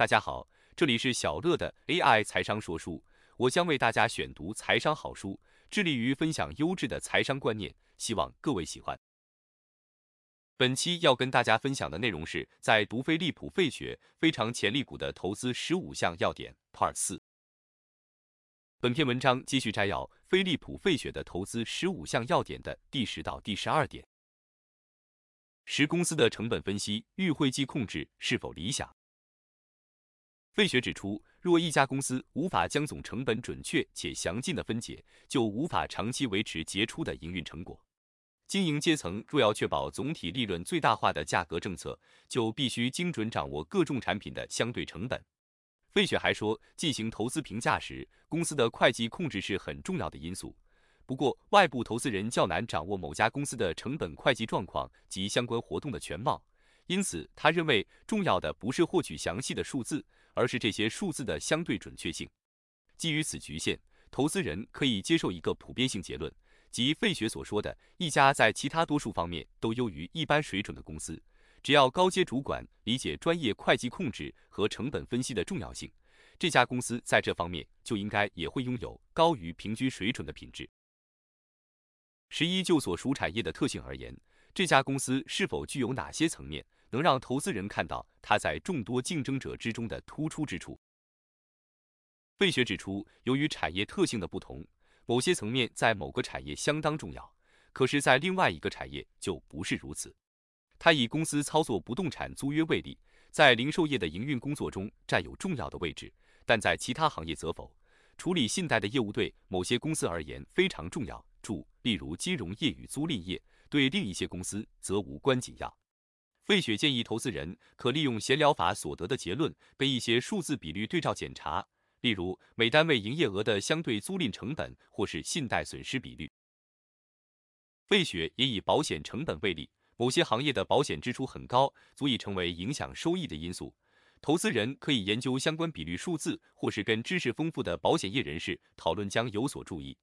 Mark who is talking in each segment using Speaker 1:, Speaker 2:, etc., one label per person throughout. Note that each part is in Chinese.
Speaker 1: 大家好，这里是小乐的 AI 财商说书，我将为大家选读财商好书，致力于分享优质的财商观念，希望各位喜欢。本期要跟大家分享的内容是在读飞利浦费雪非常潜力股的投资十五项要点 Part 四。本篇文章继续摘要飞利浦费雪的投资十五项要点的第十到第十二点。十公司的成本分析与会计控制是否理想？费雪指出，若一家公司无法将总成本准确且详尽的分解，就无法长期维持杰出的营运成果。经营阶层若要确保总体利润最大化的价格政策，就必须精准掌握各种产品的相对成本。费雪还说，进行投资评价时，公司的会计控制是很重要的因素。不过，外部投资人较难掌握某家公司的成本会计状况及相关活动的全貌，因此他认为重要的不是获取详细的数字。而是这些数字的相对准确性。基于此局限，投资人可以接受一个普遍性结论，即费雪所说的一家在其他多数方面都优于一般水准的公司，只要高阶主管理解专业会计控制和成本分析的重要性，这家公司在这方面就应该也会拥有高于平均水准的品质。十一就所属产业的特性而言，这家公司是否具有哪些层面？能让投资人看到它在众多竞争者之中的突出之处。费雪指出，由于产业特性的不同，某些层面在某个产业相当重要，可是，在另外一个产业就不是如此。他以公司操作不动产租约为例，在零售业的营运工作中占有重要的位置，但在其他行业则否。处理信贷的业务对某些公司而言非常重要，注例如金融业与租赁业，对另一些公司则无关紧要。费雪建议投资人可利用闲聊法所得的结论，被一些数字比率对照检查，例如每单位营业额的相对租赁成本，或是信贷损失比率。费雪也以保险成本为例，某些行业的保险支出很高，足以成为影响收益的因素。投资人可以研究相关比率数字，或是跟知识丰富的保险业人士讨论，将有所注意。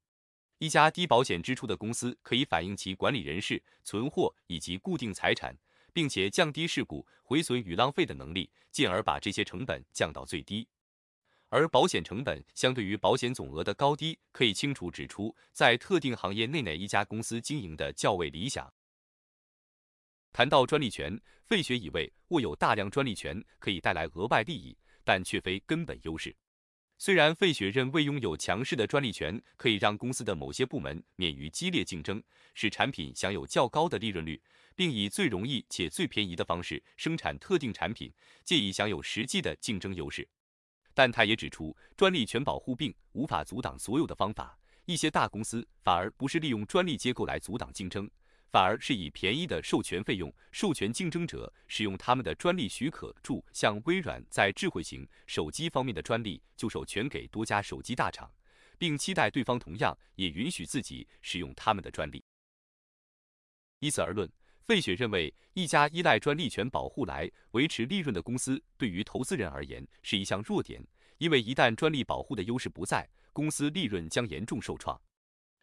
Speaker 1: 一家低保险支出的公司，可以反映其管理人士、存货以及固定财产。并且降低事故、毁损与浪费的能力，进而把这些成本降到最低。而保险成本相对于保险总额的高低，可以清楚指出在特定行业内哪一家公司经营的较为理想。谈到专利权，费雪以为握有大量专利权可以带来额外利益，但却非根本优势。虽然费雪认为拥有强势的专利权可以让公司的某些部门免于激烈竞争，使产品享有较高的利润率。并以最容易且最便宜的方式生产特定产品，借以享有实际的竞争优势。但他也指出，专利权保护并无法阻挡所有的方法。一些大公司反而不是利用专利结构来阻挡竞争，反而是以便宜的授权费用授权竞争者使用他们的专利许可。注：像微软在智慧型手机方面的专利就授权给多家手机大厂，并期待对方同样也允许自己使用他们的专利。依此而论。费雪认为，一家依赖专利权保护来维持利润的公司，对于投资人而言是一项弱点，因为一旦专利保护的优势不在，公司利润将严重受创。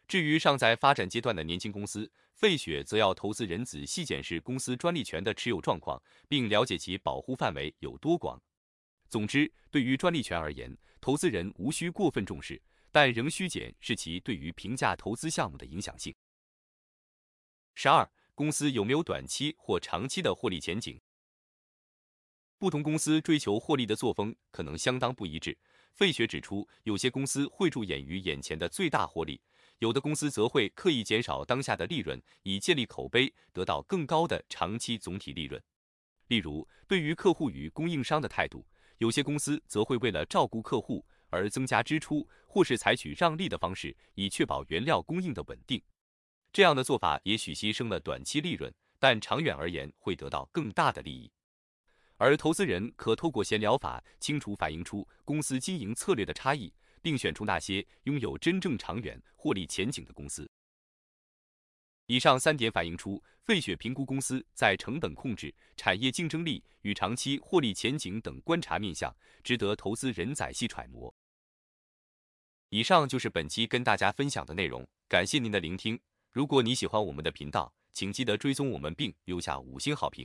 Speaker 1: 至于尚在发展阶段的年轻公司，费雪则要投资人仔细检视公司专利权的持有状况，并了解其保护范围有多广。总之，对于专利权而言，投资人无需过分重视，但仍需检视其对于评价投资项目的影响性。十二。公司有没有短期或长期的获利前景？不同公司追求获利的作风可能相当不一致。费雪指出，有些公司会着眼于眼前的最大获利，有的公司则会刻意减少当下的利润，以建立口碑，得到更高的长期总体利润。例如，对于客户与供应商的态度，有些公司则会为了照顾客户而增加支出，或是采取让利的方式，以确保原料供应的稳定。这样的做法也许牺牲了短期利润，但长远而言会得到更大的利益。而投资人可透过闲聊法，清楚反映出公司经营策略的差异，并选出那些拥有真正长远获利前景的公司。以上三点反映出费雪评估公司在成本控制、产业竞争力与长期获利前景等观察面向，值得投资人仔细揣摩。以上就是本期跟大家分享的内容，感谢您的聆听。如果你喜欢我们的频道，请记得追踪我们并留下五星好评。